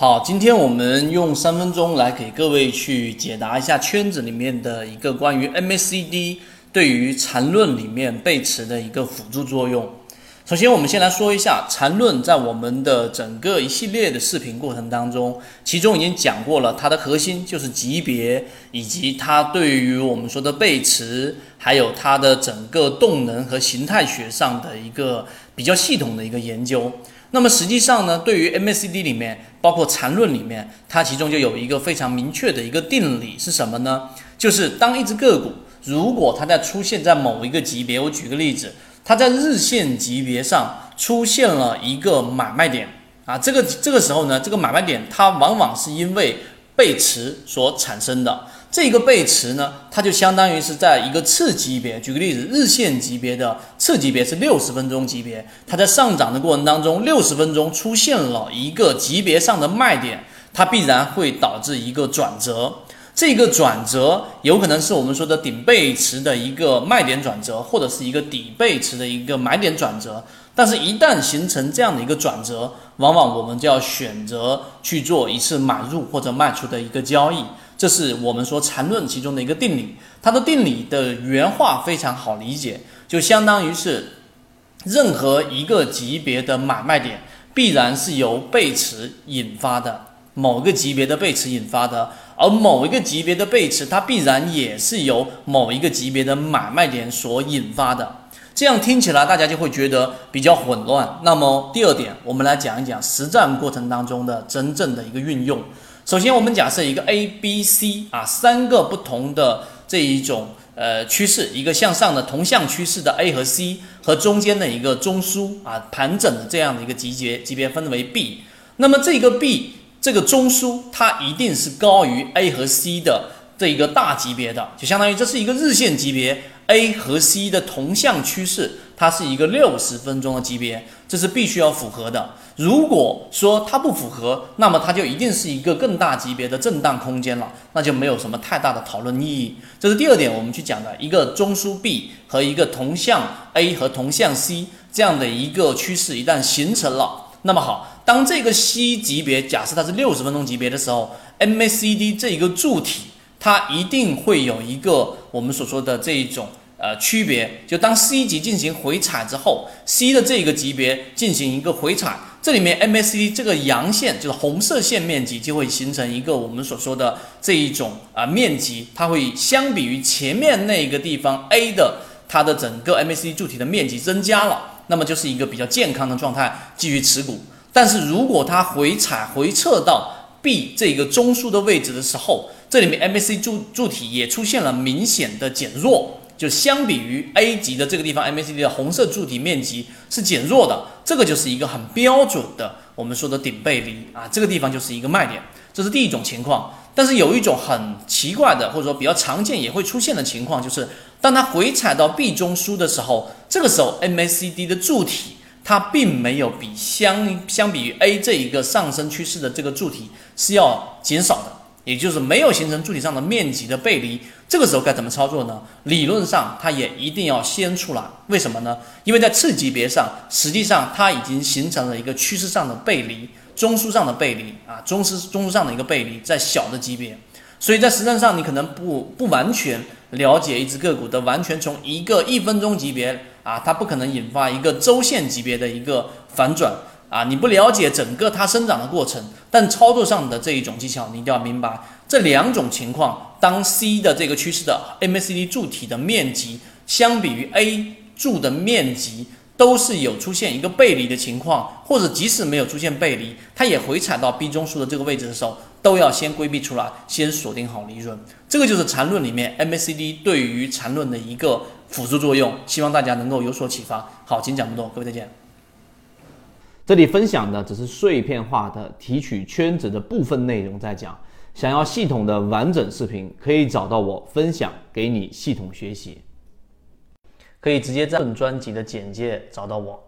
好，今天我们用三分钟来给各位去解答一下圈子里面的一个关于 MACD 对于缠论里面背驰的一个辅助作用。首先，我们先来说一下缠论在我们的整个一系列的视频过程当中，其中已经讲过了，它的核心就是级别，以及它对于我们说的背驰，还有它的整个动能和形态学上的一个比较系统的一个研究。那么实际上呢，对于 MACD 里面，包括缠论里面，它其中就有一个非常明确的一个定理是什么呢？就是当一只个股如果它在出现在某一个级别，我举个例子。它在日线级别上出现了一个买卖点啊，这个这个时候呢，这个买卖点它往往是因为背驰所产生的。这个背驰呢，它就相当于是在一个次级别，举个例子，日线级别的次级别是六十分钟级别，它在上涨的过程当中，六十分钟出现了一个级别上的卖点，它必然会导致一个转折。这个转折有可能是我们说的顶背驰的一个卖点转折，或者是一个底背驰的一个买点转折。但是，一旦形成这样的一个转折，往往我们就要选择去做一次买入或者卖出的一个交易。这是我们说缠论其中的一个定理。它的定理的原话非常好理解，就相当于是任何一个级别的买卖点必然是由背驰引发的，某个级别的背驰引发的。而某一个级别的背驰，它必然也是由某一个级别的买卖点所引发的。这样听起来，大家就会觉得比较混乱。那么第二点，我们来讲一讲实战过程当中的真正的一个运用。首先，我们假设一个 A、B、C 啊三个不同的这一种呃趋势，一个向上的同向趋势的 A 和 C，和中间的一个中枢啊盘整的这样的一个级别级别分为 B。那么这个 B。这个中枢它一定是高于 A 和 C 的这一个大级别的，就相当于这是一个日线级别 A 和 C 的同向趋势，它是一个六十分钟的级别，这是必须要符合的。如果说它不符合，那么它就一定是一个更大级别的震荡空间了，那就没有什么太大的讨论意义。这是第二点，我们去讲的一个中枢 B 和一个同向 A 和同向 C 这样的一个趋势一旦形成了，那么好。当这个 C 级别假设它是六十分钟级别的时候，MACD 这一个柱体，它一定会有一个我们所说的这一种呃区别。就当 C 级进行回踩之后，C 的这个级别进行一个回踩，这里面 MACD 这个阳线就是红色线面积就会形成一个我们所说的这一种啊面积，它会相比于前面那个地方 A 的它的整个 MACD 柱体的面积增加了，那么就是一个比较健康的状态，继续持股。但是如果它回踩回撤到 B 这个中枢的位置的时候，这里面 MACD 柱柱体也出现了明显的减弱，就相比于 A 级的这个地方，MACD 的红色柱体面积是减弱的，这个就是一个很标准的我们说的顶背离啊，这个地方就是一个卖点，这是第一种情况。但是有一种很奇怪的或者说比较常见也会出现的情况，就是当它回踩到 B 中枢的时候，这个时候 MACD 的柱体。它并没有比相相比于 A 这一个上升趋势的这个柱体是要减少的，也就是没有形成柱体上的面积的背离。这个时候该怎么操作呢？理论上它也一定要先出来。为什么呢？因为在次级别上，实际上它已经形成了一个趋势上的背离，中枢上的背离啊，中枢中枢上的一个背离在小的级别，所以在实战上你可能不不完全了解一只个股的完全从一个一分钟级别。啊，它不可能引发一个周线级别的一个反转啊！你不了解整个它生长的过程，但操作上的这一种技巧，你一定要明白这两种情况。当 C 的这个趋势的 MACD 柱体的面积相比于 A 柱的面积都是有出现一个背离的情况，或者即使没有出现背离，它也回踩到 B 中枢的这个位置的时候，都要先规避出来，先锁定好利润。这个就是缠论里面 MACD 对于缠论的一个。辅助作用，希望大家能够有所启发。好，今天讲这么多，各位再见。这里分享的只是碎片化的提取圈子的部分内容，在讲。想要系统的完整视频，可以找到我分享给你系统学习。可以直接在本专辑的简介找到我。